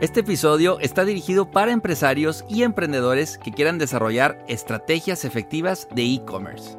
Este episodio está dirigido para empresarios y emprendedores que quieran desarrollar estrategias efectivas de e-commerce.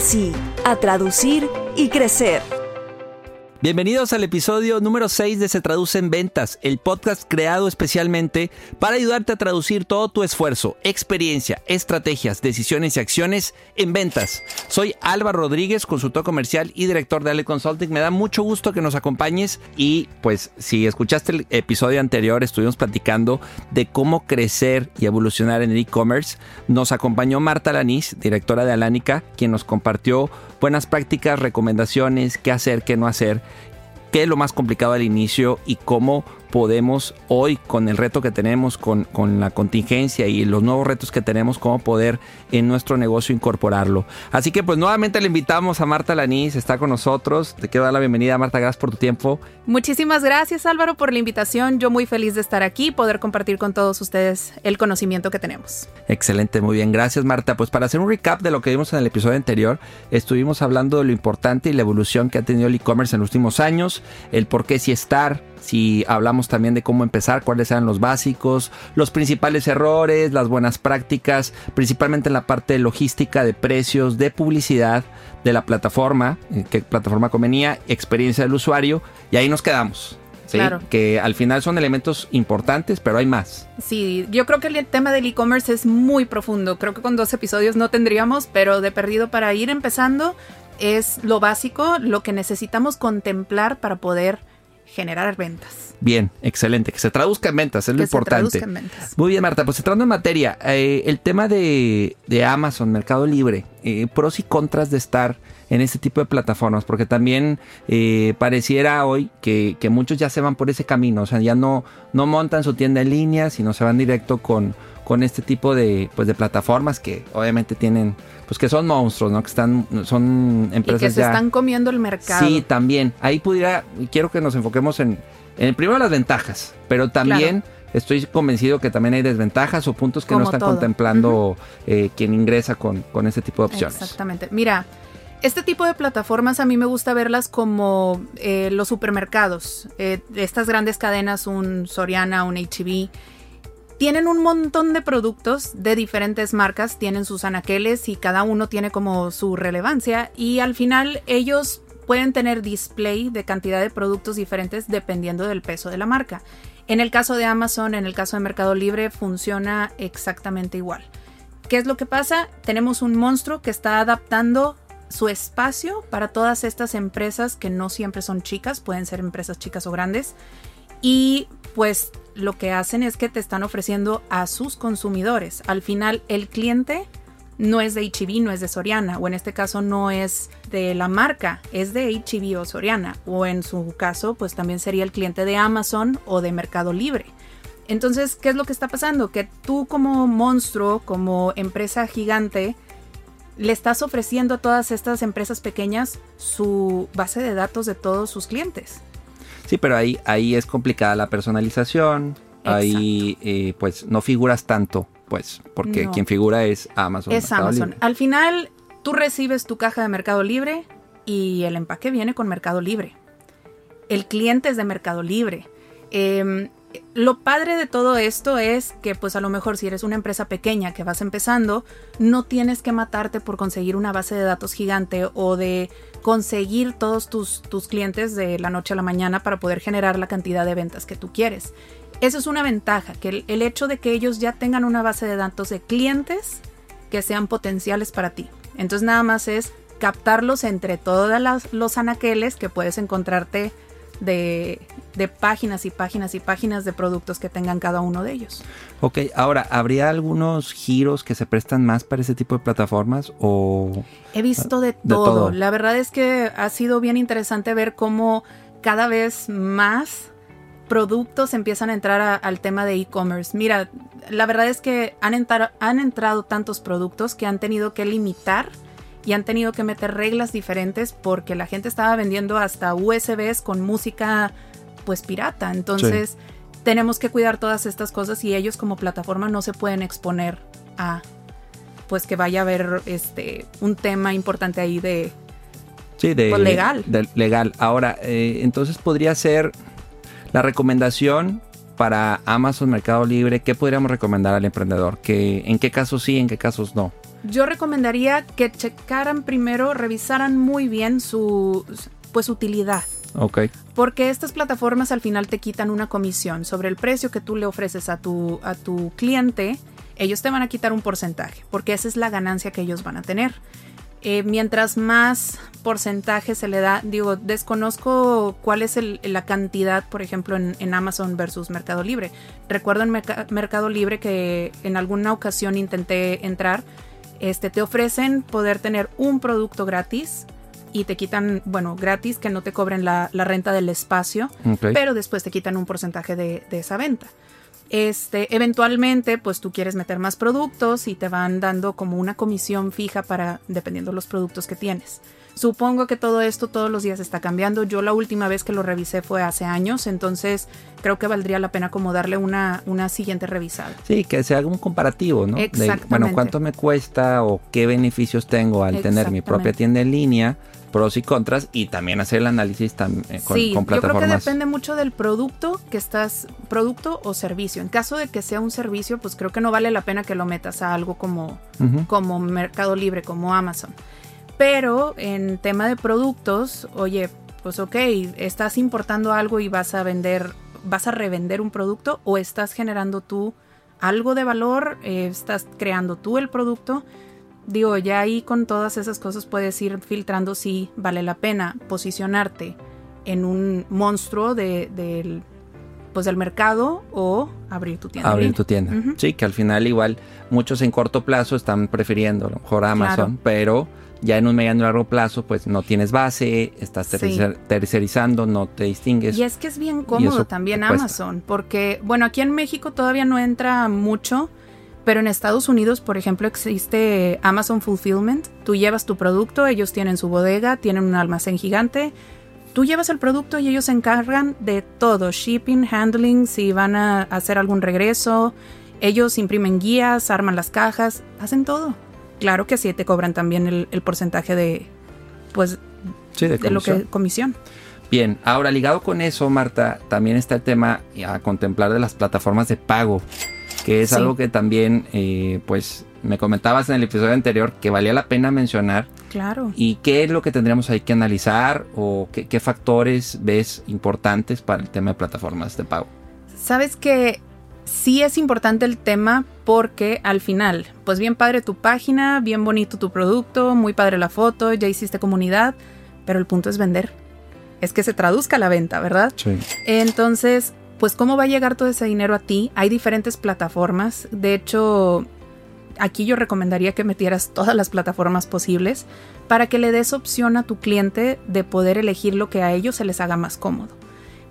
sí, a traducir y crecer. Bienvenidos al episodio número 6 de Se Traduce en Ventas, el podcast creado especialmente para ayudarte a traducir todo tu esfuerzo, experiencia, estrategias, decisiones y acciones en ventas. Soy Álvaro Rodríguez, consultor comercial y director de Ale Consulting. Me da mucho gusto que nos acompañes y pues si escuchaste el episodio anterior estuvimos platicando de cómo crecer y evolucionar en el e-commerce. Nos acompañó Marta Lanís, directora de Alánica, quien nos compartió buenas prácticas, recomendaciones, qué hacer, qué no hacer, qué es lo más complicado al inicio y cómo podemos hoy, con el reto que tenemos, con, con, la contingencia y los nuevos retos que tenemos, cómo poder en nuestro negocio incorporarlo. Así que pues nuevamente le invitamos a Marta Lanís, está con nosotros. Te quiero dar la bienvenida, Marta, gracias por tu tiempo. Muchísimas gracias Álvaro por la invitación. Yo muy feliz de estar aquí, poder compartir con todos ustedes el conocimiento que tenemos. Excelente, muy bien. Gracias Marta. Pues para hacer un recap de lo que vimos en el episodio anterior, estuvimos hablando de lo importante y la evolución que ha tenido el e-commerce en los últimos años, el por qué si estar, si hablamos también de cómo empezar, cuáles eran los básicos, los principales errores, las buenas prácticas, principalmente en la parte de logística, de precios, de publicidad, de la plataforma, eh, qué plataforma convenía, experiencia del usuario, y ahí nos quedamos. ¿sí? Claro. Que al final son elementos importantes, pero hay más. Sí, yo creo que el tema del e-commerce es muy profundo. Creo que con dos episodios no tendríamos, pero de perdido para ir empezando es lo básico, lo que necesitamos contemplar para poder generar ventas. Bien, excelente. Que se traduzca en ventas, es lo Que se importante. traduzca en ventas. Muy bien, Marta. Pues entrando en materia, eh, el tema de, de Amazon, Mercado Libre, eh, pros y contras de estar en este tipo de plataformas, porque también eh, pareciera hoy que, que muchos ya se van por ese camino, o sea, ya no, no montan su tienda en línea, sino se van directo con, con este tipo de, pues, de plataformas que obviamente tienen, pues que son monstruos, ¿no? Que están, son Y empresas que se ya... están comiendo el mercado. Sí, también. Ahí pudiera, quiero que nos enfoquemos en, en primero las ventajas, pero también estoy convencido que también hay desventajas o puntos que no están todo. contemplando eh, quien ingresa con, con este tipo de opciones. Exactamente. Mira, este tipo de plataformas a mí me gusta verlas como eh, los supermercados. Eh, estas grandes cadenas, un Soriana, un HB, tienen un montón de productos de diferentes marcas, tienen sus anaqueles y cada uno tiene como su relevancia y al final ellos pueden tener display de cantidad de productos diferentes dependiendo del peso de la marca. En el caso de Amazon, en el caso de Mercado Libre, funciona exactamente igual. ¿Qué es lo que pasa? Tenemos un monstruo que está adaptando su espacio para todas estas empresas que no siempre son chicas, pueden ser empresas chicas o grandes. Y pues lo que hacen es que te están ofreciendo a sus consumidores. Al final el cliente no es de HB, no es de Soriana, o en este caso no es de la marca, es de HB o Soriana, o en su caso pues también sería el cliente de Amazon o de Mercado Libre. Entonces, ¿qué es lo que está pasando? Que tú como monstruo, como empresa gigante, le estás ofreciendo a todas estas empresas pequeñas su base de datos de todos sus clientes. Sí, pero ahí, ahí es complicada la personalización. Ahí eh, pues no figuras tanto, pues, porque No. quien figura es Amazon. es Mercado Amazon. Libre. Al final, tú recibes tu caja de Mercado Libre y el empaque viene con Mercado Libre. El cliente es de Mercado Libre. Eh, lo padre de todo esto es que pues a lo mejor si eres una empresa pequeña que vas empezando, no tienes que matarte por conseguir una base de datos gigante o de conseguir todos tus, tus clientes de la noche a la mañana para poder generar la cantidad de ventas que tú quieres. Eso es una ventaja, que el, el hecho de que ellos ya tengan una base de datos de clientes que sean potenciales para ti. Entonces nada más es captarlos entre todos los anaqueles que puedes encontrarte de, de páginas y páginas y páginas de productos que tengan cada uno de ellos. Ok, ahora, ¿habría algunos giros que se prestan más para ese tipo de plataformas o...? He visto de Ah, De todo. todo. La verdad es que ha sido bien interesante ver cómo cada vez más productos empiezan a entrar al tema de e-commerce. Mira, la verdad es que han, han entrado tantos productos que han tenido que limitar y han tenido que meter reglas diferentes porque la gente estaba vendiendo hasta USBs con música pues pirata. Entonces tenemos que cuidar todas estas cosas y ellos como plataforma no se pueden exponer a pues que vaya a haber este un tema importante ahí de, sí, de pues, legal. legal. Ahora, eh, entonces podría ser la recomendación para Amazon Mercado Libre, ¿qué podríamos recomendar al emprendedor? ¿Que, ¿En qué casos sí, en qué casos no? Yo recomendaría que checaran primero, revisaran muy bien su pues utilidad. Ok. Porque estas plataformas al final te quitan una comisión sobre el precio que tú le ofreces a tu, a tu cliente. Ellos te van a quitar un porcentaje, porque esa es la ganancia que ellos van a tener. Eh, mientras más porcentaje se le da, digo, desconozco cuál es la cantidad, por ejemplo, en, Amazon versus Mercado Libre. Recuerdo en Mercado Libre que en alguna ocasión intenté entrar, este, te ofrecen poder tener un producto gratis y te quitan, bueno, gratis, que no te cobren la, renta del espacio, pero después te quitan un porcentaje de, de esa venta. Este, eventualmente, pues tú quieres meter más productos y te van dando como una comisión fija para, dependiendo de los productos que tienes. Supongo que todo esto todos los días está cambiando. Yo la última vez que lo revisé fue hace años, entonces creo que valdría la pena como darle una, una siguiente revisada. Sí, que se haga un comparativo, ¿no? Exactamente. bueno, cuánto me cuesta o qué beneficios tengo al tener mi propia tienda en línea pros y contras y también hacer el análisis eh, con, sí, con, plataformas. Yo creo que depende mucho del producto que estás, producto o servicio. En caso de que sea un servicio, pues creo que no vale la pena que lo metas a algo como, como Mercado Libre, como Amazon. Pero en tema de productos, oye, pues ok, estás importando algo y vas a vender, vas a revender un producto o estás generando tú algo de valor, eh, estás creando tú el producto digo, ya ahí con todas esas cosas puedes ir filtrando si vale la pena posicionarte en un monstruo de, del, pues del mercado o abrir tu tienda. Abrir tu tienda. Sí, que al final igual muchos en corto plazo están prefiriendo a lo mejor Amazon, pero ya en un mediano y largo plazo pues no tienes base, estás tercerizando, no te distingues. Y es que es bien cómodo también Amazon, porque bueno, aquí en México todavía no entra mucho pero en Estados Unidos, por ejemplo, existe Amazon Fulfillment. Tú llevas tu producto, ellos tienen su bodega, tienen un almacén gigante. Tú llevas el producto y ellos se encargan de todo, shipping, handling, si van a hacer algún regreso. Ellos imprimen guías, arman las cajas, hacen todo. Claro que sí te cobran también el, porcentaje de, pues, de, de lo que comisión. Bien, ahora ligado con eso, Marta, también está el tema a contemplar de las plataformas de pago que es algo que también, eh, pues, me comentabas en el episodio anterior que valía la pena mencionar. Claro. ¿Y qué es lo que tendríamos ahí que analizar o qué, factores ves importantes para el tema de plataformas de pago? Sabes que sí es importante el tema porque al final, pues bien padre tu página, bien bonito tu producto, muy padre la foto, ya hiciste comunidad, pero el punto es vender. Es que se traduzca la venta, ¿verdad? Sí. Entonces, pues cómo va a llegar todo ese dinero a ti. Hay diferentes plataformas. De hecho, aquí yo recomendaría que metieras todas las plataformas posibles para que le des opción a tu cliente de poder elegir lo que a ellos se les haga más cómodo.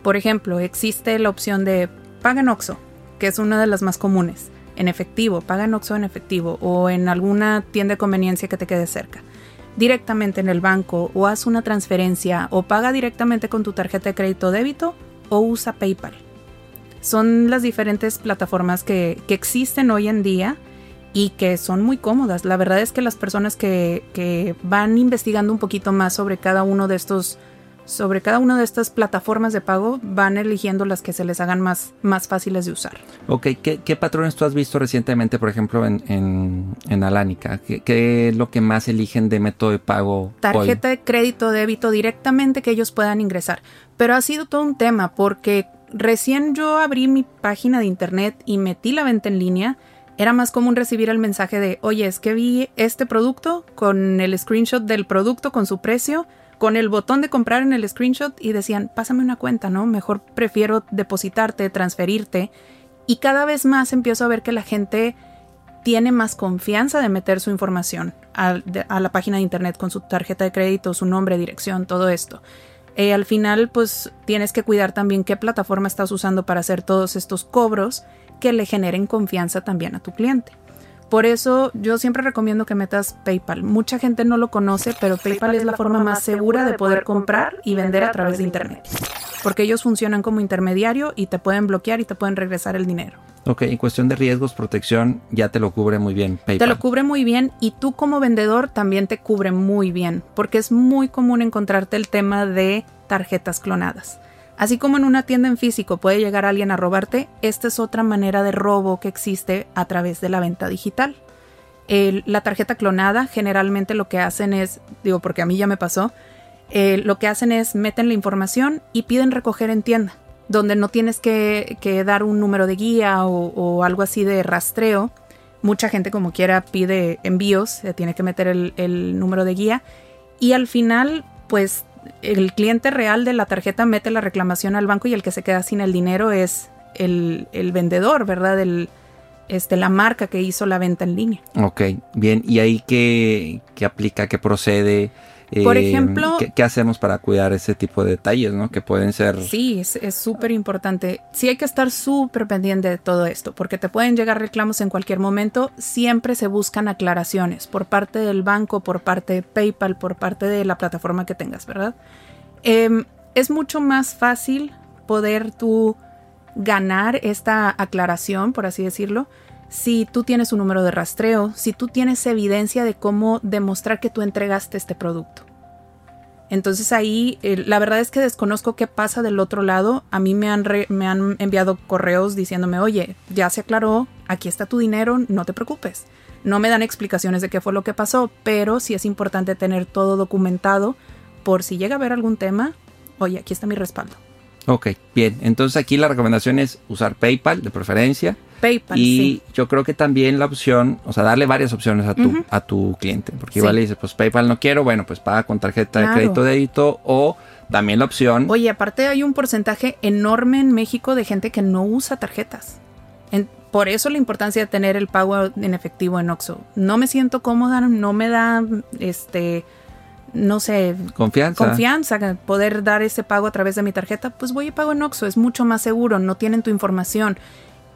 Por ejemplo, existe la opción de paga en Oxxo, que es una de las más comunes. En efectivo, paga en Oxxo en efectivo o en alguna tienda de conveniencia que te quede cerca. Directamente en el banco o haz una transferencia o paga directamente con tu tarjeta de crédito o débito o usa PayPal son las diferentes plataformas que, existen hoy en día y que son muy cómodas. La verdad es que las personas que, van investigando un poquito más sobre cada uno de estos sobre cada una de estas plataformas de pago van eligiendo las que se les hagan más, más fáciles de usar. Ok, ¿Qué, patrones tú has visto recientemente, por ejemplo, en, en, en Alánica? ¿Qué, es lo que más eligen de método de pago? Tarjeta de crédito, débito directamente que ellos puedan ingresar. Pero ha sido todo un tema porque recién yo abrí mi página de internet y metí la venta en línea, era más común recibir el mensaje de, oye, es que vi este producto con el screenshot del producto con su precio, con el botón de comprar en el screenshot y decían, pásame una cuenta, ¿no? Mejor prefiero depositarte, transferirte. Y cada vez más empiezo a ver que la gente tiene más confianza de meter su información a, a la página de internet con su tarjeta de crédito, su nombre, dirección, todo esto. Eh, al final, pues tienes que cuidar también qué plataforma estás usando para hacer todos estos cobros que le generen confianza también a tu cliente. Por eso yo siempre recomiendo que metas PayPal. Mucha gente no lo conoce, pero PayPal es la forma más segura de poder comprar y vender a través de Internet. Porque ellos funcionan como intermediario y te pueden bloquear y te pueden regresar el dinero. Ok, en cuestión de riesgos, protección, ya te lo cubre muy bien PayPal. Te lo cubre muy bien y tú como vendedor también te cubre muy bien, porque es muy común encontrarte el tema de tarjetas clonadas. Así como en una tienda en físico puede llegar alguien a robarte, esta es otra manera de robo que existe a través de la venta digital. la tarjeta clonada generalmente lo que hacen es, digo porque a mí ya me pasó, eh, lo que hacen es meten la información y piden recoger en tienda donde no tienes que, dar un número de guía o, algo así de rastreo. Mucha gente como quiera pide envíos, se tiene que meter el, número de guía y al final pues el cliente real de la tarjeta mete la reclamación al banco y el que se queda sin el dinero es el, vendedor, ¿verdad? El, este, la marca que hizo la venta en línea. Ok, bien. ¿Y ahí qué, qué aplica, qué procede? Por eh, ejemplo, ¿qué, hacemos para cuidar ese tipo de detalles, ¿no? Que pueden ser... Sí, es súper importante. Sí hay que estar súper pendiente de todo esto, porque te pueden llegar reclamos en cualquier momento. Siempre se buscan aclaraciones por parte del banco, por parte de PayPal, por parte de la plataforma que tengas, ¿verdad? Em, es mucho más fácil poder tú ganar esta aclaración, por así decirlo, si tú tienes un número de rastreo, si tú tienes evidencia de cómo demostrar que tú entregaste este producto. Entonces ahí eh, la verdad es que desconozco qué pasa del otro lado. A mí me han, me han enviado correos diciéndome, oye, ya se aclaró, aquí está tu dinero, no te preocupes. No me dan explicaciones de qué fue lo que pasó, pero sí es importante tener todo documentado por si llega a haber algún tema, oye, aquí está mi respaldo. Ok, bien. Entonces aquí la recomendación es usar PayPal de preferencia. PayPal. Y yo creo que también la opción, o sea, darle varias opciones a tu, a tu cliente. Porque igual le dices, pues PayPal no quiero, bueno, pues paga con tarjeta de crédito débito o también la opción. Oye, aparte hay un porcentaje enorme en México de gente que no usa tarjetas. por eso la importancia de tener el pago en efectivo en Oxxo. No me siento cómoda, no me da este no sé, confianza. confianza, poder dar ese pago a través de mi tarjeta, pues voy y pago en Oxxo, es mucho más seguro, no tienen tu información.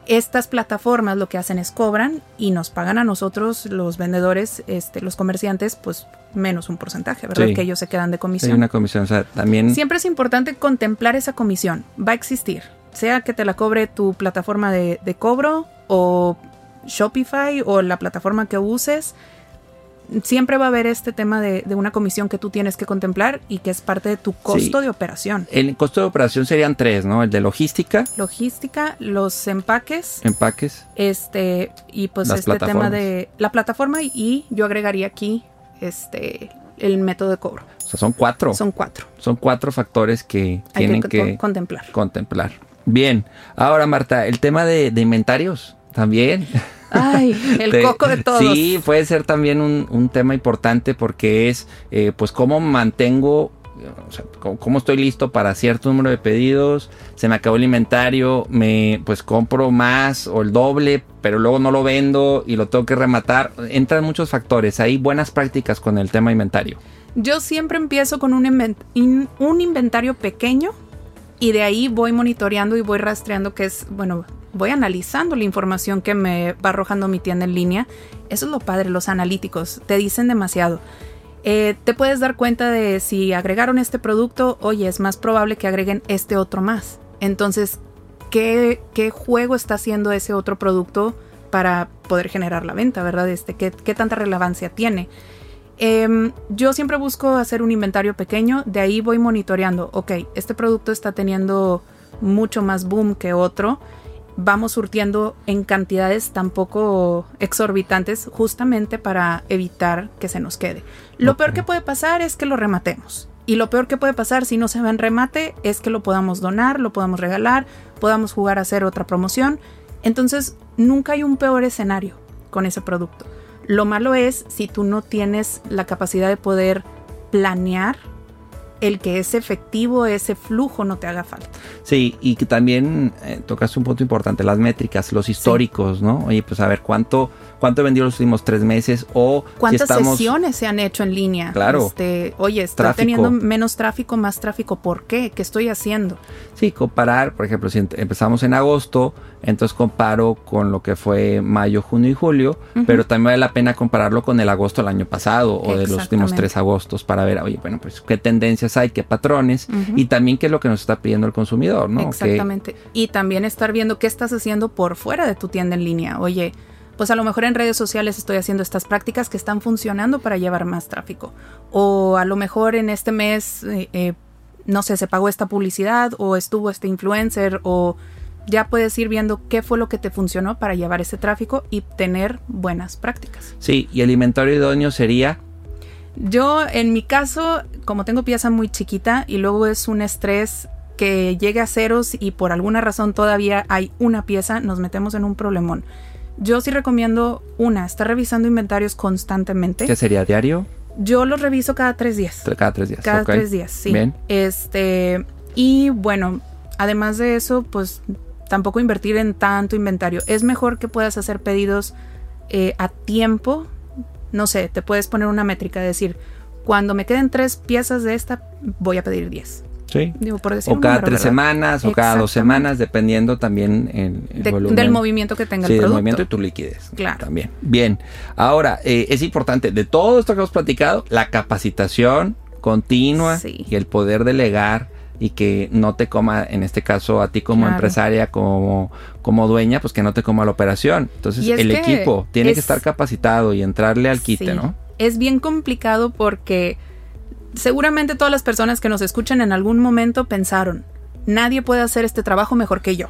Estas plataformas lo que hacen es cobran y nos pagan a nosotros, los vendedores, este, los comerciantes, pues menos un porcentaje, ¿verdad? Que ellos se quedan de comisión. Hay una comisión, o sea, también... Siempre es importante contemplar esa comisión, va a existir, sea que te la cobre tu plataforma de, de cobro o Shopify o la plataforma que uses, siempre va a haber este tema de, una comisión que tú tienes que contemplar y que es parte de tu costo de operación. El costo de operación serían tres, ¿no? El de logística. Logística, los empaques. Empaques. Este, y pues este tema de la plataforma y yo agregaría aquí este el método de cobro. O sea, son cuatro. Son cuatro. Son cuatro factores que tienen que, contemplar. Contemplar. Bien. Ahora, Marta, el tema de, de inventarios también. Ay, el coco de todos. Sí, puede ser también un, tema importante porque es, eh, pues, cómo mantengo, o sea, cómo, estoy listo para cierto número de pedidos, se me acabó el inventario, me, pues, compro más o el doble, pero luego no lo vendo y lo tengo que rematar. Entran muchos factores. Hay buenas prácticas con el tema inventario. Yo siempre empiezo con un, un inventario pequeño y de ahí voy monitoreando y voy rastreando que es, bueno, voy analizando la información que me va arrojando mi tienda en línea. Eso es lo padre, los analíticos, te dicen demasiado. Eh, te puedes dar cuenta de si agregaron este producto, oye, es más probable que agreguen este otro más. Entonces, ¿qué, qué juego está haciendo ese otro producto para poder generar la venta, verdad? Este, ¿qué, qué tanta relevancia tiene? Em, yo siempre busco hacer un inventario pequeño, de ahí voy monitoreando, ok, este producto está teniendo mucho más boom que otro, vamos surtiendo en cantidades tampoco exorbitantes justamente para evitar que se nos quede. Lo peor que puede pasar es que lo rematemos. Y lo peor que puede pasar si no se va en remate es que lo podamos donar, lo podamos regalar, podamos jugar a hacer otra promoción. Entonces, nunca hay un peor escenario con ese producto. Lo malo es si tú no tienes la capacidad de poder planear el que ese efectivo, ese flujo no te haga falta. Sí, y que también eh, tocaste un punto importante, las métricas, los históricos, ¿no? Oye, pues a ver, ¿cuánto, cuánto he vendido los últimos tres meses? O ¿Cuántas sesiones se han hecho en línea? Claro. Este, oye, estoy teniendo menos tráfico, más tráfico, ¿por qué? ¿Qué estoy haciendo? Sí, comparar, por ejemplo, si empezamos en agosto, entonces comparo con lo que fue mayo, junio y julio, pero también vale la pena compararlo con el agosto del año pasado o de los últimos tres agostos para ver, oye, bueno, pues qué tendencias hay, qué patrones y también qué es lo que nos está pidiendo el consumidor, ¿no? Exactamente. Y también estar viendo qué estás haciendo por fuera de tu tienda en línea. Oye, pues a lo mejor en redes sociales estoy haciendo estas prácticas que están funcionando para llevar más tráfico. O a lo mejor en este mes, eh, eh, no sé, se pagó esta publicidad o estuvo este influencer o ya puedes ir viendo qué fue lo que te funcionó para llevar ese tráfico y tener buenas prácticas. Sí, y el inventario idóneo sería... Yo, en mi caso, como tengo pieza muy chiquita y luego es un estrés que llegue a ceros y por alguna razón todavía hay una pieza, nos metemos en un problemón. Yo sí recomiendo una, estar revisando inventarios constantemente. ¿Qué sería diario? Yo los reviso cada tres días. Cada tres días. Cada tres días, sí. Bien. Este, y bueno, además de eso, pues tampoco invertir en tanto inventario. Es mejor que puedas hacer pedidos eh, a tiempo. No sé, te puedes poner una métrica, decir, cuando me queden tres piezas de esta, voy a pedir 10. Sí. o cada tres semanas o cada dos semanas, dependiendo también el, del movimiento que tenga el producto. del movimiento y tu liquidez. Claro. También. Bien. Ahora, eh, es importante, de todo esto que hemos platicado, la capacitación continua y el poder delegar y que no te coma, en este caso a ti como empresaria, como, como dueña, pues que no te coma la operación. Entonces el equipo tiene que estar capacitado y entrarle al quite, ¿no? Es bien complicado porque seguramente todas las personas que nos escuchan en algún momento pensaron, nadie puede hacer este trabajo mejor que yo.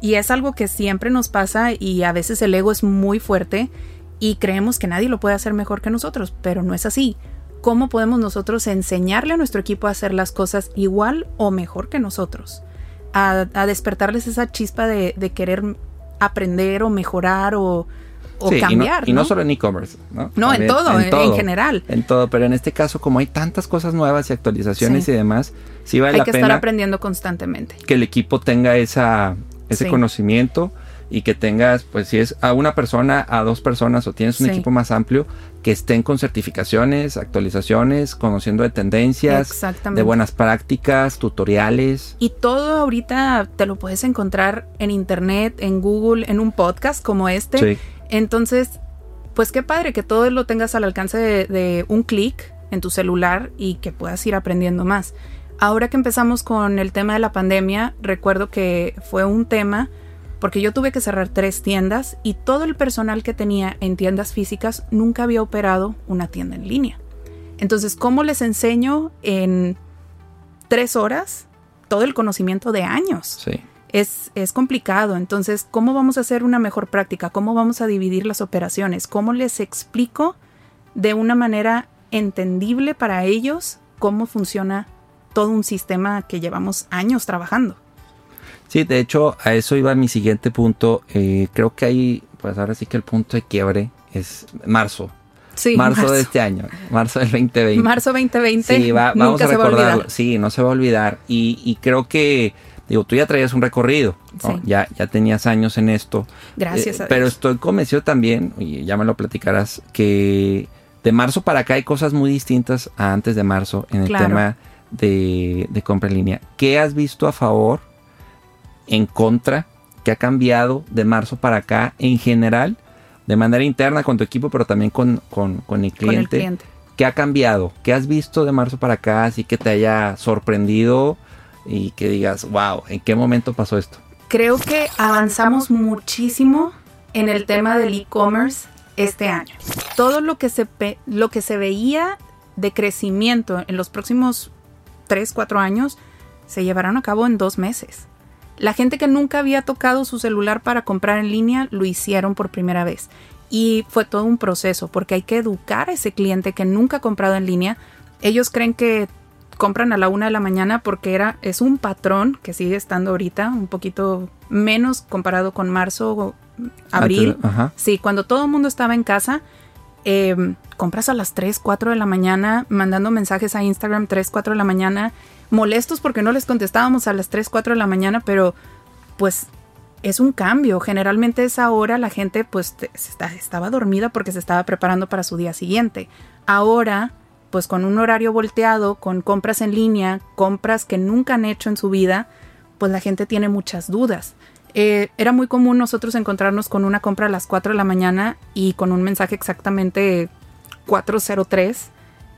Y es algo que siempre nos pasa y a veces el ego es muy fuerte y creemos que nadie lo puede hacer mejor que nosotros, pero no es así cómo podemos nosotros enseñarle a nuestro equipo a hacer las cosas igual o mejor que nosotros. A, despertarles esa chispa de, querer aprender o mejorar o, cambiar. Y no, solo en e-commerce, ¿no? No, en todo, en, general. En todo, pero en este caso, como hay tantas cosas nuevas y actualizaciones y demás, sí vale hay la pena. Hay que estar aprendiendo constantemente. Que el equipo tenga esa, ese conocimiento y que tengas, pues si es a una persona, a dos personas o tienes un equipo más amplio, que estén con certificaciones, actualizaciones, conociendo de tendencias, de buenas prácticas, tutoriales. Y todo ahorita te lo puedes encontrar en internet, en Google, en un podcast como este. Entonces, pues qué padre que todo lo tengas al alcance de, de un clic en tu celular y que puedas ir aprendiendo más. Ahora que empezamos con el tema de la pandemia, recuerdo que fue un tema porque yo tuve que cerrar tres tiendas y todo el personal que tenía en tiendas físicas nunca había operado una tienda en línea. Entonces, ¿cómo les enseño en tres horas todo el conocimiento de años? Sí. Es, es, complicado. Entonces, ¿cómo vamos a hacer una mejor práctica? ¿Cómo vamos a dividir las operaciones? ¿Cómo les explico de una manera entendible para ellos cómo funciona todo un sistema que llevamos años trabajando? Sí, de hecho, a eso iba mi siguiente punto. Eh, creo que ahí, pues ahora sí que el punto de quiebre es marzo. Sí, marzo, de este año, marzo del 2020. Marzo 2020. Sí, vamos a recordarlo. sí, no se va a olvidar. Y, creo que, digo, tú ya traías un recorrido, ya, ya tenías años en esto. Gracias. Eh, pero estoy convencido también, y ya me lo platicarás, que de marzo para acá hay cosas muy distintas a antes de marzo en el tema de, de compra en línea. ¿Qué has visto a favor en contra que ha cambiado de marzo para acá en general, de manera interna con tu equipo, pero también con, con, el, cliente, ¿Qué ha cambiado? ¿Qué has visto de marzo para acá así que te haya sorprendido y que digas, wow, ¿en qué momento pasó esto? Creo que avanzamos muchísimo en el tema del e-commerce este año. Todo lo que, se, lo que se veía de crecimiento en los próximos 3, 4 años se llevarán a cabo en dos meses. La gente que nunca había tocado su celular para comprar en línea lo hicieron por primera vez. Y fue todo un proceso porque hay que educar a ese cliente que nunca ha comprado en línea. Ellos creen que compran a la una de la mañana porque era, es un patrón que sigue estando ahorita, un poquito menos comparado con marzo o abril. sí, cuando todo el mundo estaba en casa, em, compras a las 3, 4 de la mañana, mandando mensajes a Instagram 3, 4 de la mañana, molestos porque no les contestábamos a las 3, 4 de la mañana, pero pues es un cambio. Generalmente esa hora la gente pues estaba dormida porque se estaba preparando para su día siguiente. Ahora, pues con un horario volteado, con compras en línea, compras que nunca han hecho en su vida, pues la gente tiene muchas dudas. Eh, era muy común nosotros encontrarnos con una compra a las 4 de la mañana y con un mensaje exactamente 403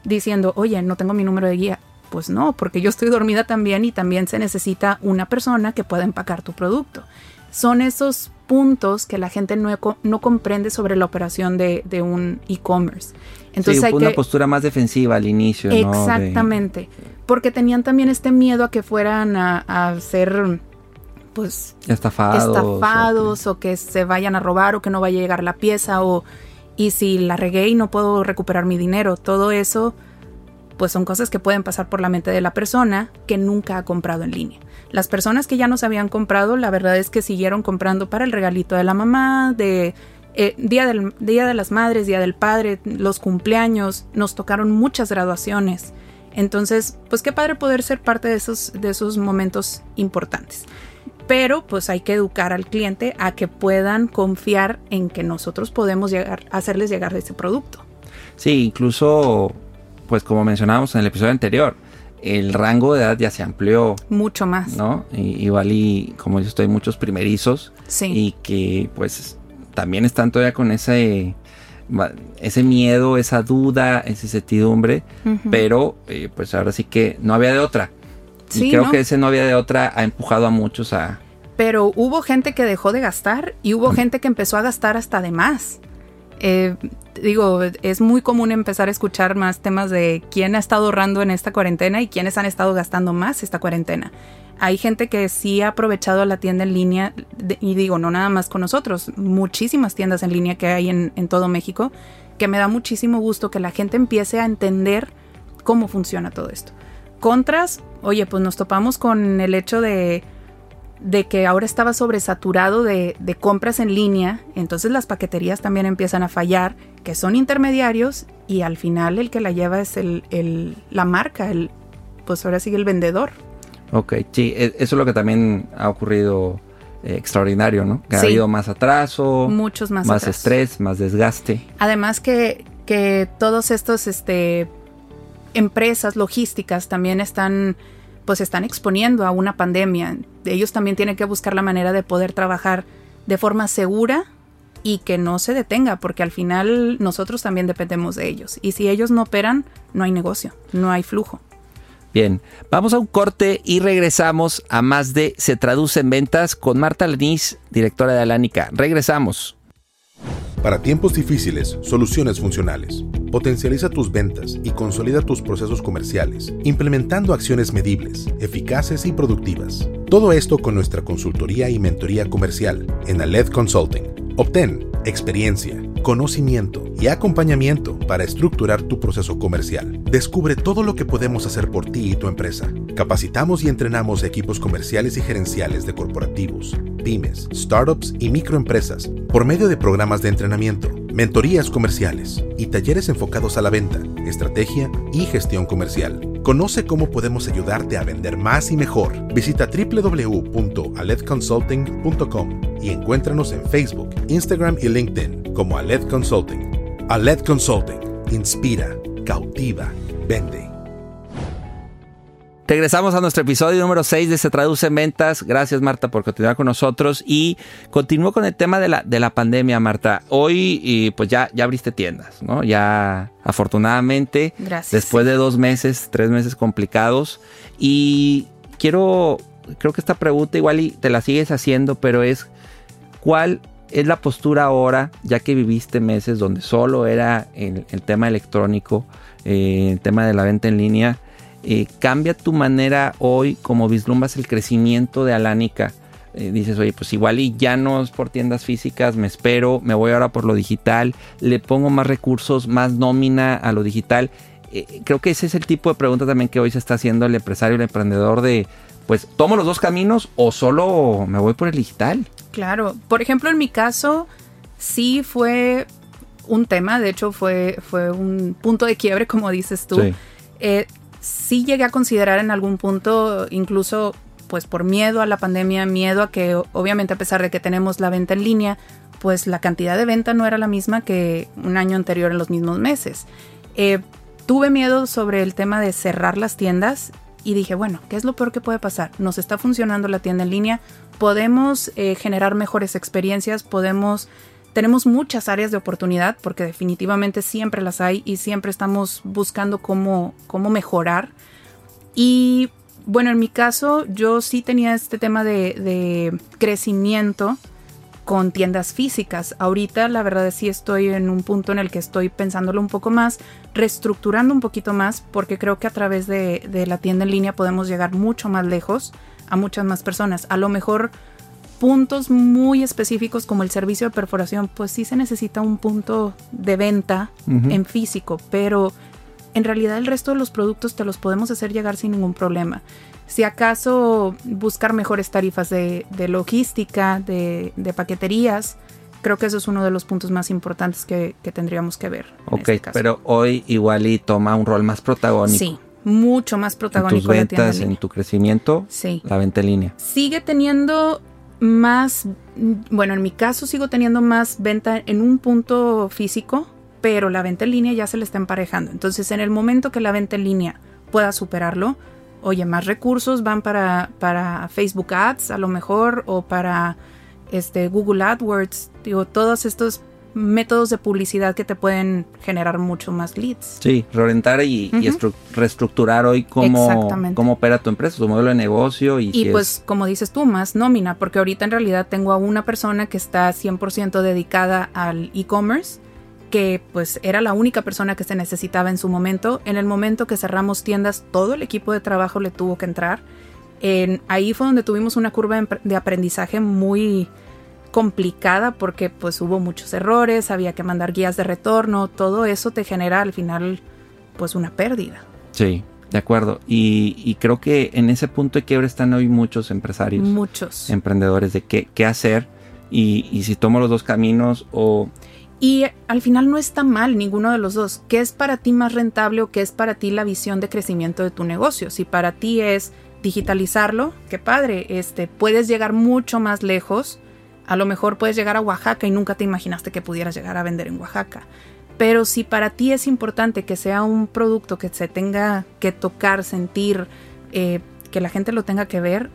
diciendo, oye, no tengo mi número de guía. Pues no, porque yo estoy dormida también y también se necesita una persona que pueda empacar tu producto. Son esos puntos que la gente no, no comprende sobre la operación de, un e-commerce. Entonces hay una postura más defensiva al inicio. Exactamente, porque tenían también este miedo a que fueran a, a ser pues estafados, estafados o que se vayan a robar o que no vaya a llegar la pieza o y si la regué y no puedo recuperar mi dinero, todo eso pues son cosas que pueden pasar por la mente de la persona que nunca ha comprado en línea. Las personas que ya nos habían comprado, la verdad es que siguieron comprando para el regalito de la mamá, de eh, día, del, día de las Madres, Día del Padre, los cumpleaños, nos tocaron muchas graduaciones. Entonces, pues qué padre poder ser parte de esos, de esos momentos importantes pero pues hay que educar al cliente a que puedan confiar en que nosotros podemos llegar, hacerles llegar ese producto. Sí, incluso, pues como mencionábamos en el episodio anterior, el rango de edad ya se amplió. Mucho más. ¿No? Y, igual y como yo estoy muchos primerizos. Sí. Y que pues también están todavía con ese ese miedo, esa duda, esa incertidumbre, pero eh, pues ahora sí que no había de otra y creo que ese no había de otra ha empujado a muchos a... Pero hubo gente que dejó de gastar y hubo gente que empezó a gastar hasta de más. Eh, digo, es muy común empezar a escuchar más temas de quién ha estado ahorrando en esta cuarentena y quiénes han estado gastando más esta cuarentena. Hay gente que sí ha aprovechado la tienda en línea, y digo, no nada más con nosotros, muchísimas tiendas en línea que hay en, en todo México, que me da muchísimo gusto que la gente empiece a entender cómo funciona todo esto. Contras, oye, pues nos topamos con el hecho de, de que ahora estaba sobresaturado de, de, compras en línea, entonces las paqueterías también empiezan a fallar, que son intermediarios y al final el que la lleva es el, el, la marca, el, pues ahora sigue el vendedor. Ok, sí, e, eso es lo que también ha ocurrido eh, extraordinario, ¿no? Que ha habido más atraso, muchos más, más estrés, más desgaste. Además que, que todos estos este, empresas logísticas también están pues están exponiendo a una pandemia. Ellos también tienen que buscar la manera de poder trabajar de forma segura y que no se detenga, porque al final nosotros también dependemos de ellos. Y si ellos no operan, no hay negocio, no hay flujo. Bien, vamos a un corte y regresamos a más de Se Traduce en Ventas con Marta Leniz, directora de Alánica. Regresamos. Para tiempos difíciles, soluciones funcionales. Potencializa tus ventas y consolida tus procesos comerciales, implementando acciones medibles, eficaces y productivas. Todo esto con nuestra consultoría y mentoría comercial en Aled Consulting. Obtén experiencia, conocimiento y acompañamiento para estructurar tu proceso comercial. Descubre todo lo que podemos hacer por ti y tu empresa. Capacitamos y entrenamos equipos comerciales y gerenciales de corporativos, pymes, startups y microempresas por medio de programas de entrenamiento, mentorías comerciales y talleres enfocados a la venta, estrategia y gestión comercial. Conoce cómo podemos ayudarte a vender más y mejor. Visita www.aledconsulting.com y encuéntranos en Facebook, Instagram y LinkedIn como Aled Consulting. Aled Consulting. Inspira, cautiva, vende. Regresamos a nuestro episodio número 6 de Se Traduce en Ventas. Gracias, Marta, por continuar con nosotros. Y continúo con el tema de la, de la pandemia, Marta. Hoy, y pues ya, ya abriste tiendas, ¿no? Ya, afortunadamente, después de dos meses, tres meses complicados. Y quiero, creo que esta pregunta igual y te la sigues haciendo, pero es, ¿cuál es la postura ahora, ya que viviste meses donde solo era el, tema electrónico, eh, el tema de la venta en línea? Eh, cambia tu manera hoy como vislumbras el crecimiento de Alánica. Eh, dices, oye, pues igual y ya no es por tiendas físicas, me espero, me voy ahora por lo digital, le pongo más recursos, más nómina a lo digital. Eh, creo que ese es el tipo de pregunta también que hoy se está haciendo el empresario, el emprendedor de, pues, ¿tomo los dos caminos o solo me voy por el digital? Claro, por ejemplo, en mi caso, sí fue un tema, de hecho fue, fue un punto de quiebre, como dices tú. Sí. Eh, sí llegué a considerar en algún punto, incluso pues por miedo a la pandemia, miedo a que obviamente a pesar de que tenemos la venta en línea, pues la cantidad de venta no era la misma que un año anterior en los mismos meses. Eh, tuve miedo sobre el tema de cerrar las tiendas y dije, bueno, ¿qué es lo peor que puede pasar? Nos está funcionando la tienda en línea, podemos eh, generar mejores experiencias, podemos tenemos muchas áreas de oportunidad porque definitivamente siempre las hay y siempre estamos buscando cómo, cómo mejorar. Y bueno, en mi caso yo sí tenía este tema de, de crecimiento con tiendas físicas. Ahorita la verdad es sí estoy en un punto en el que estoy pensándolo un poco más, reestructurando un poquito más, porque creo que a través de, de la tienda en línea podemos llegar mucho más lejos a muchas más personas. A lo mejor puntos muy específicos como el servicio de perforación, pues sí se necesita un punto de venta en físico, pero en realidad el resto de los productos te los podemos hacer llegar sin ningún problema. Si acaso buscar mejores tarifas de, de logística, de, de paqueterías, creo que eso es uno de los puntos más importantes que, que tendríamos que ver. Ok, este caso. pero hoy igual y toma un rol más protagónico. Sí, mucho más en tus protagónico en ventas, en línea. tu crecimiento, Sí. la venta en línea. sigue teniendo más, bueno, en mi caso sigo teniendo más venta en un punto físico, pero la venta en línea ya se le está emparejando. Entonces, en el momento que la venta en línea pueda superarlo, oye, más recursos van para, para Facebook Ads a lo mejor o para este, Google AdWords, digo, todos estos métodos de publicidad que te pueden generar mucho más leads. Sí, reorientar y, y Ujú. estru- reestructurar hoy cómo, cómo opera tu empresa, tu modelo de negocio y, Y si es- pues, como dices tú, más nómina, porque ahorita en realidad tengo a una persona que está 100% dedicada al e-commerce, que pues era la única persona que se necesitaba en su momento. En el momento que cerramos tiendas, todo el equipo de trabajo le tuvo que entrar. En, ahí fue donde tuvimos una curva de aprendizaje muy complicada porque pues hubo muchos errores, había que mandar guías de retorno, todo eso te genera al final pues una pérdida. Sí, de acuerdo. Y, y creo que en ese punto de quiebre están hoy muchos empresarios, Muchos. emprendedores de qué, qué hacer y, y si tomo los dos caminos o... Y al final no está mal ninguno de los dos. ¿Qué es para ti más rentable o qué es para ti la visión de crecimiento de tu negocio? Si para ti es digitalizarlo, qué padre, este, puedes llegar mucho más lejos. A lo mejor puedes llegar a Oaxaca y nunca te imaginaste que pudieras llegar a vender en Oaxaca. Pero si para ti es importante que sea un producto que se tenga que tocar, sentir, eh, que la gente lo tenga que ver,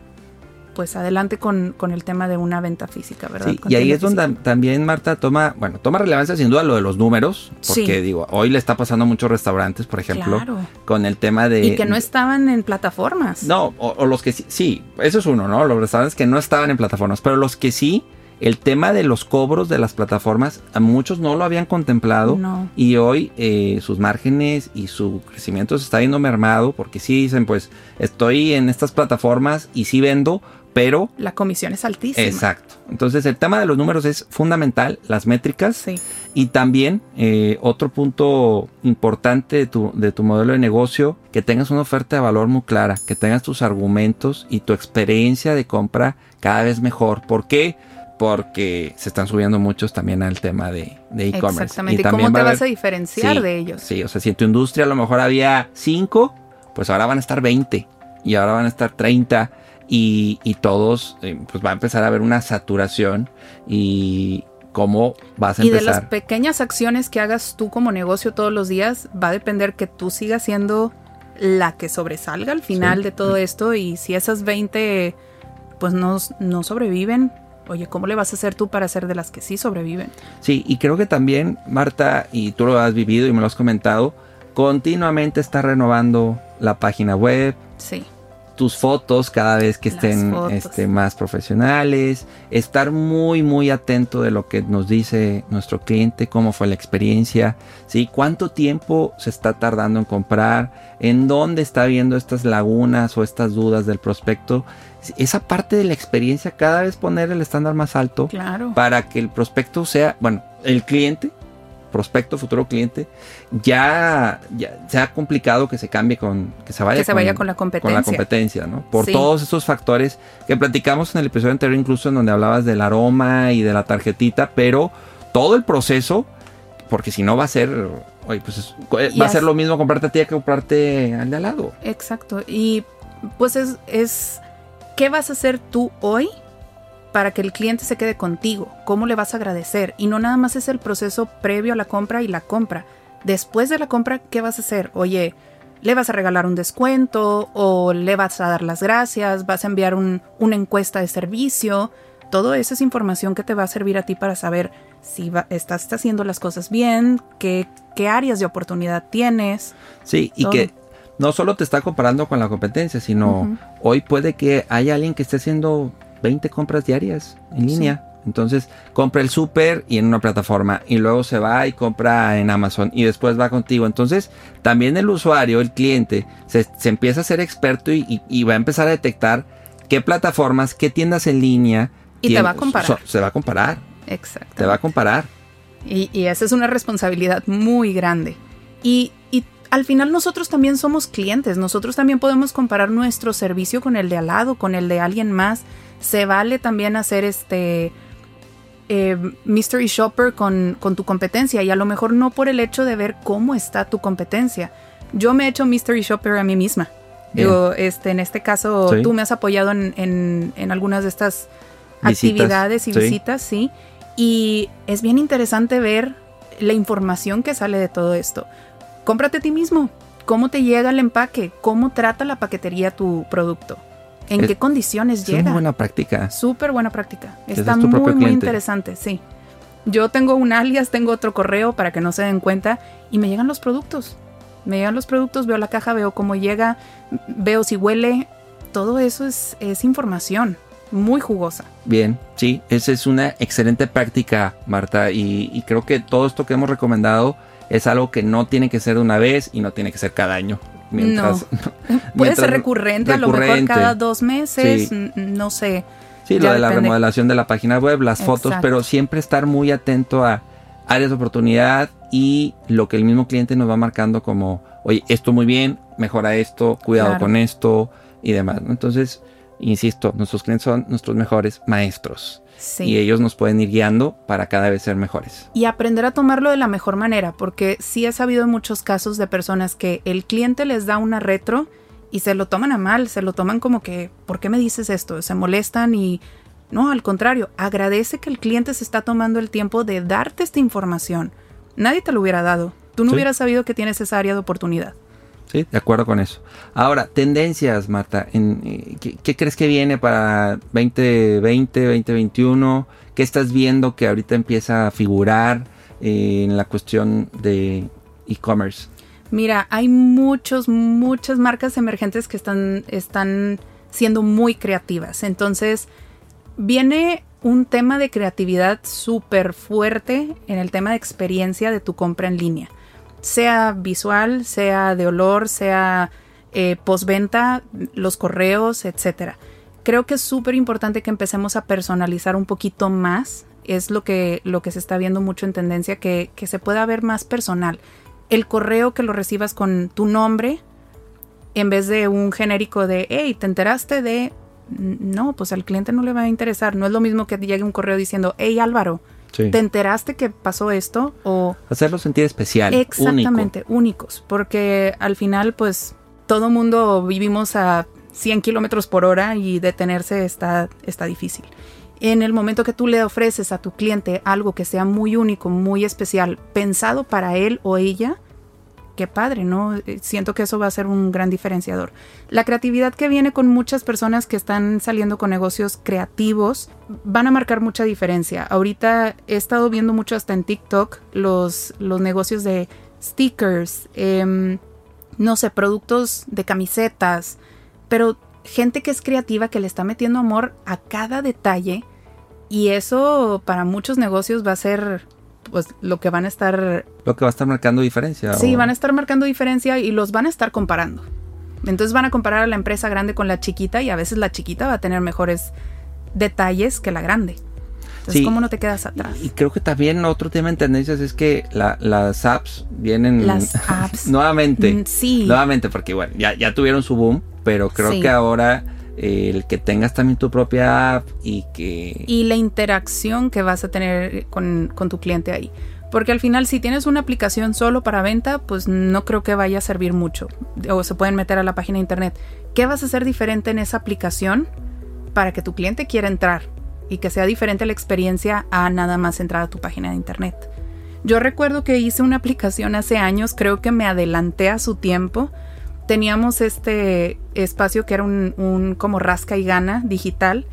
pues adelante con, con el tema de una venta física, ¿verdad? Sí, y ahí es donde física. también Marta toma, bueno, toma relevancia sin duda lo de los números, porque Sí. digo, hoy le está pasando a muchos restaurantes, por ejemplo, Claro. con el tema de... Y que no estaban en plataformas. No, o, o los que sí, sí, eso es uno, ¿no? Los restaurantes que no estaban en plataformas, pero los que sí, el tema de los cobros de las plataformas, a muchos no lo habían contemplado No. y hoy eh, sus márgenes y su crecimiento se está viendo mermado porque sí dicen, pues estoy en estas plataformas y sí vendo, pero... La comisión es altísima. Exacto. Entonces el tema de los números es fundamental, las métricas Sí. y también eh, otro punto importante de tu, de tu modelo de negocio, que tengas una oferta de valor muy clara, que tengas tus argumentos y tu experiencia de compra cada vez mejor. ¿Por qué? Porque se están subiendo muchos también al tema de de e-commerce. Exactamente. ¿Y también cómo te vas a diferenciar Sí, de ellos? Sí, o sea, si en tu industria a lo mejor había 5, pues ahora van a estar 20 y ahora van a estar 30 y, y todos, eh, pues va a empezar a haber una saturación y cómo vas a Y de las empezar. pequeñas acciones que hagas tú como negocio todos los días, va a depender que tú sigas siendo la que sobresalga al final Sí. de todo esto. Y si esas 20 pues no, no sobreviven, oye, ¿cómo le vas a hacer tú para ser de las que sí sobreviven? Sí, y creo que también, Marta, y tú lo has vivido y me lo has comentado, continuamente está renovando la página web, Sí. Tus fotos cada vez que estén este, más profesionales, estar muy muy atento de lo que nos dice nuestro cliente, cómo fue la experiencia, ¿sí? cuánto tiempo se está tardando en comprar, en dónde está viendo estas lagunas o estas dudas del prospecto. Esa parte de la experiencia cada vez poner el estándar más alto Claro. para que el prospecto sea, bueno, el cliente, prospecto, futuro cliente, ya, ya sea complicado que se cambie con, que se vaya, Que se vaya con la con competencia. la competencia, ¿no? Por Sí. todos estos factores que platicamos en el episodio anterior, incluso en donde hablabas del aroma y de la tarjetita, pero todo el proceso porque si no va a ser, oye, pues es- Y va a ser lo mismo comprarte a ti que comprarte al de al lado. Exacto. Y pues es, es, ¿qué vas a hacer tú hoy para que el cliente se quede contigo? ¿Cómo le vas a agradecer? Y no nada más es el proceso previo a la compra y la compra. Después de la compra, ¿qué vas a hacer? Oye, ¿le vas a regalar un descuento? ¿O le vas a dar las gracias? ¿Vas a enviar un- una encuesta de servicio? Todo eso es información que te va a servir a ti para saber si va- estás haciendo las cosas bien, qué, qué áreas de oportunidad tienes. Sí, y que no solo te está comparando con la competencia, sino hoy puede que haya alguien que esté haciendo 20 compras diarias en línea. Entonces compra el súper y en una plataforma y luego se va y compra en Amazon y después va contigo. Entonces también el usuario, el cliente, se, se empieza a ser experto y, y- y va a empezar a detectar qué plataformas, qué tiendas en línea. Y te va a comparar. so- se va a comparar, Exacto. te va a comparar. Y, y esa es una responsabilidad muy grande. Y, y al final nosotros también somos clientes, nosotros también podemos comparar nuestro servicio con el de al lado, con el de alguien más. Se vale también hacer este eh, mystery shopper con, con tu competencia y a lo mejor no por el hecho de ver cómo está tu competencia. Yo me he hecho mystery shopper a mí misma. Bien. Digo, este, en este caso Sí. tú me has apoyado en, en- en algunas de estas Visitas, actividades y sí. visitas, sí. Y es bien interesante ver la información que sale de todo esto. Cómprate a ti mismo. ¿Cómo te llega el empaque? ¿Cómo trata la paquetería tu producto? ¿En Es- qué condiciones Es una llega? buena práctica. Súper buena práctica. Está muy, muy interesante, sí. Yo tengo un alias, tengo otro correo para que no se den cuenta y me llegan los productos. Me llegan los productos, veo la caja, veo cómo llega, veo si huele. Todo eso es, es información muy jugosa. Bien, sí, esa es una excelente práctica, Marta, y, y creo que todo esto que hemos recomendado es algo que no tiene que ser de una vez y no tiene que ser cada año. Mientras, Puede mientras- ser recurrente, a lo mejor cada dos meses, Sí. no sé. Sí, lo de la depende. remodelación de la página web, las fotos, pero siempre estar muy atento a áreas de oportunidad y lo que el mismo cliente nos va marcando como, oye, esto muy bien, mejora esto, cuidado Claro. con esto y demás. ¿no? Entonces, insisto, nuestros clientes son nuestros mejores maestros Sí. y ellos nos pueden ir guiando para cada vez ser mejores. y aprender a tomarlo de la mejor manera, porque sí he sabido en muchos casos de personas que el cliente les da una retro y se lo toman a mal, se lo toman como que, ¿por qué me dices esto? Se molestan y no, al contrario, agradece que el cliente se está tomando el tiempo de darte esta información. Nadie te lo hubiera dado. Tú no Sí. hubieras sabido que tienes esa área de oportunidad. Sí, de acuerdo con eso. Ahora, tendencias, Marta. En, eh, ¿qué, crees que viene para 2020, 2021? ¿Qué estás viendo que ahorita empieza a figurar eh, en la cuestión de e-commerce? Mira, hay muchos, muchas marcas emergentes que están, están siendo muy creativas. Entonces, viene un tema de creatividad súper fuerte en el tema de experiencia de tu compra en línea. Sea visual, sea de olor, sea eh, postventa, los correos, etcétera. Creo que es súper importante que empecemos a personalizar un poquito más. Es lo que, lo que se está viendo mucho en tendencia, que, que se pueda ver más personal el correo que lo recibas con tu nombre en vez de un genérico de, hey, ¿te enteraste de...? No, pues al cliente no le va a interesar. No es lo mismo que llegue un correo diciendo, hey Álvaro, Sí. ¿te enteraste que pasó esto? O Hacerlo sentir especial. exactamente, únicos. Porque al final, pues, todo mundo vivimos a 100 kilómetros por hora y detenerse está, está difícil. En el momento que tú le ofreces a tu cliente algo que sea muy único, muy especial, pensado para él o ella, qué padre, ¿no? Eh, Siento que eso va a ser un gran diferenciador. La creatividad que viene con muchas personas que están saliendo con negocios creativos van a marcar mucha diferencia. Ahorita he estado viendo mucho hasta en TikTok los, los negocios de stickers, em, no sé, productos de camisetas, pero gente que es creativa que le está metiendo amor a cada detalle y eso para muchos negocios va a ser pues lo que van a estar Lo que va a estar marcando diferencia. Sí, o- van a estar marcando diferencia y los van a estar comparando. Entonces van a comparar a la empresa grande con la chiquita y a veces la chiquita va a tener mejores detalles que la grande. Entonces, Sí. ¿cómo no te quedas atrás? Y creo que también otro tema en tendencias es que la- las apps vienen Las apps. nuevamente. Mm, sí. Nuevamente, porque bueno, ya, ya tuvieron su boom, pero creo Sí. que ahora el que tengas también tu propia app y que... Y la interacción que vas a tener con, con tu cliente ahí. Porque al final si tienes una aplicación solo para venta, pues no creo que vaya a servir mucho. O se pueden meter a la página de internet. ¿Qué vas a hacer diferente en esa aplicación para que tu cliente quiera entrar? Y que sea diferente la experiencia a nada más entrar a tu página de internet. Yo recuerdo que hice una aplicación hace años, creo que me adelanté a su tiempo. Teníamos este espacio que era un, como rasca y gana digital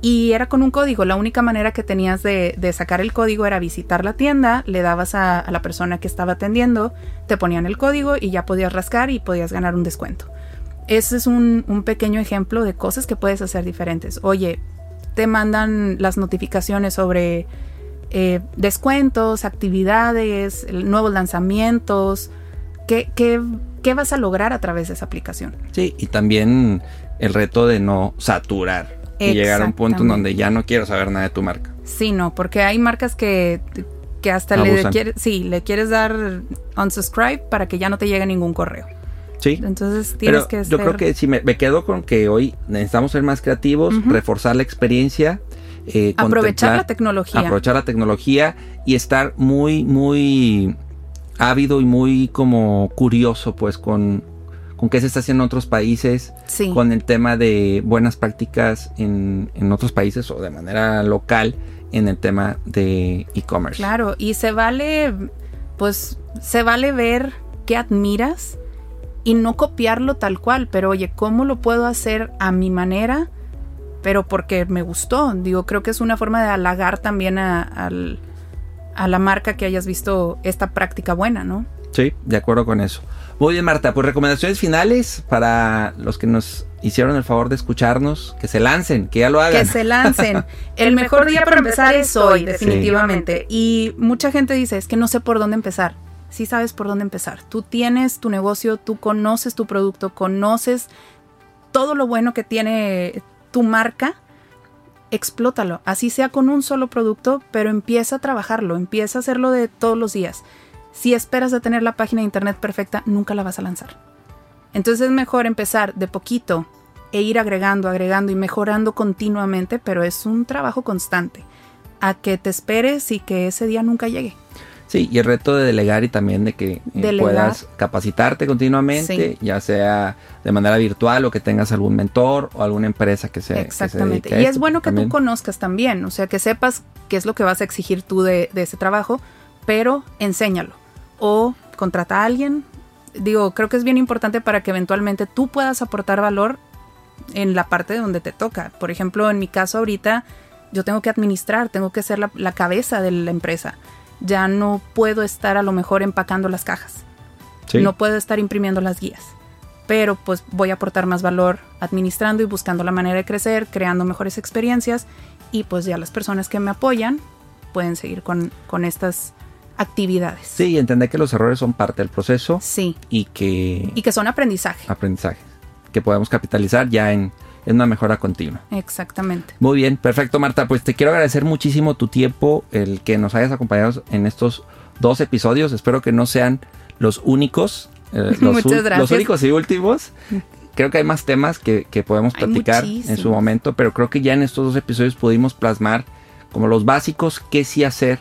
y era con un código. La única manera que tenías de, sacar el código era visitar la tienda, le dabas a, la persona que estaba atendiendo, te ponían el código y ya podías rascar y podías ganar un descuento. Ese es un, pequeño ejemplo de cosas que puedes hacer diferentes. Oye, te mandan las notificaciones sobre eh, descuentos, actividades, nuevos lanzamientos. ¿Qué, qué, qué vas a lograr a través de esa aplicación? Sí, y también el reto de no saturar y llegar a un punto en donde ya no quiero saber nada de tu marca. Sí, no, porque hay marcas que, que hasta le quieres, sí, le quieres dar unsubscribe para que ya no te llegue ningún correo. Sí. Entonces tienes que Yo creo que si me, quedo con que hoy necesitamos ser más creativos, reforzar la experiencia. Eh, aprovechar la tecnología. Aprovechar la tecnología y estar muy, muy ávido y muy como curioso pues con, con qué se está haciendo en otros países, con el tema de buenas prácticas en, otros países o de manera local en el tema de e-commerce. Claro, y se vale, pues, se vale ver qué admiras y no copiarlo tal cual, pero oye, ¿cómo lo puedo hacer a mi manera? Pero porque me gustó. Digo, creo que es una forma de halagar también a, a la marca que hayas visto esta práctica buena, ¿no? Sí, de acuerdo con eso. Muy bien, Marta, pues recomendaciones finales para los que nos hicieron el favor de escucharnos, que se lancen, que ya lo hagan. Que se lancen. El mejor día para empezar es hoy, definitivamente. Y mucha gente dice, es que no sé por dónde empezar. Sí sabes por dónde empezar. Tú tienes tu negocio, tú conoces tu producto, conoces todo lo bueno que tiene tu marca. Explótalo, así sea con un solo producto, pero empieza a trabajarlo, empieza a hacerlo de todos los días si esperas a tener la página de internet perfecta, nunca la vas a lanzar. Entonces es mejor empezar de poquito e ir agregando, agregando y mejorando continuamente, pero es un trabajo constante, a que te esperes y que ese día nunca llegue. Sí, y el reto de delegar y también de que eh, puedas capacitarte continuamente, ya sea de manera virtual o que tengas algún mentor o alguna empresa que sea. Exactamente. y es bueno que tú conozcas también, o sea, que sepas qué es lo que vas a exigir tú de ese trabajo, pero enséñalo o contrata a alguien. Digo, creo que es bien importante para que eventualmente tú puedas aportar valor en la parte donde te toca. Por ejemplo, en mi caso ahorita yo tengo que administrar, tengo que ser la, cabeza de la empresa. Ya no puedo estar a lo mejor empacando las cajas. No puedo estar imprimiendo las guías. Pero pues voy a aportar más valor administrando y buscando la manera de crecer, creando mejores experiencias y pues ya las personas que me apoyan pueden seguir con, con estas actividades. Sí, entender que los errores son parte del proceso. Sí. Y que... Y que son aprendizaje. Aprendizaje. Que podemos capitalizar ya en, una mejora continua. Exactamente. Muy bien, perfecto Marta. Pues te quiero agradecer muchísimo tu tiempo, el que nos hayas acompañado en estos dos episodios. Espero que no sean los únicos. Eh, los, Muchas gracias. los únicos y últimos. Creo que hay más temas que, podemos platicar en su momento, pero creo que ya en estos dos episodios pudimos plasmar como los básicos, qué sí hacer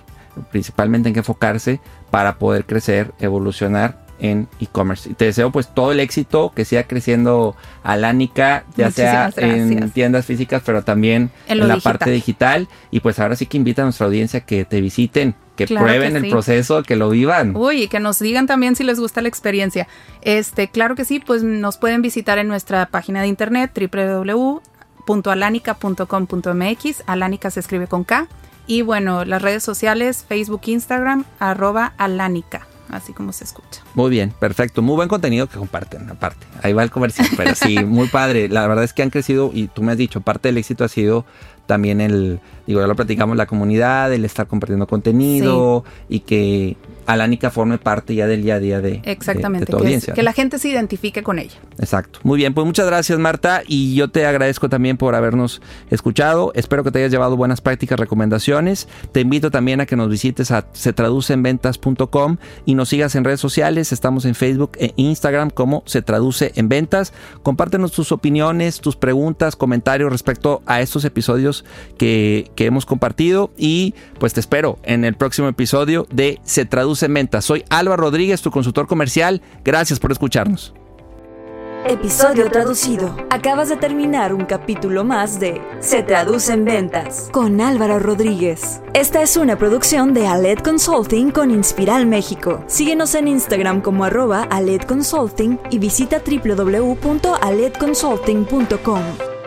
principalmente en qué enfocarse para poder crecer, evolucionar en e-commerce. Y te deseo pues todo el éxito, que siga creciendo Alánica, ya sea en tiendas físicas, pero también en, la parte digital. Y pues ahora sí que invita a nuestra audiencia que te visiten, que prueben el proceso, que lo vivan. Uy, y que nos digan también si les gusta la experiencia. Este, claro que sí, pues nos pueden visitar en nuestra página de internet www.alanica.com.mx. Alánica se escribe con K. Y bueno, las redes sociales, Facebook, Instagram, arroba alánica, así como se escucha. Muy bien, perfecto. Muy buen contenido que comparten, aparte. Ahí va el comercial, pero sí, muy padre. La verdad es que han crecido y tú me has dicho, parte del éxito ha sido también el, digo, ya lo platicamos, la comunidad, el estar compartiendo contenido y que Alánica forme parte ya del día a día de, Exactamente, tu audiencia. que la gente se identifique con ella. Exacto. Muy bien, pues muchas gracias Marta y yo te agradezco también por habernos escuchado. Espero que te hayas llevado buenas prácticas, recomendaciones. Te invito también a que nos visites a se traduce en ventas.com y nos sigas en redes sociales. Estamos en Facebook e Instagram como se traduce en ventas. Compártenos tus opiniones, tus preguntas, comentarios respecto a estos episodios que, que hemos compartido y pues te espero en el próximo episodio de Se Traduce Soy Álvaro Rodríguez, tu consultor comercial. Gracias por escucharnos. Episodio traducido. Acabas de terminar un capítulo más de Se traduce en ventas con Álvaro Rodríguez. Esta es una producción de Aled Consulting con Inspiral México. Síguenos en Instagram como arroba Aled Consulting y visita www.aledconsulting.com.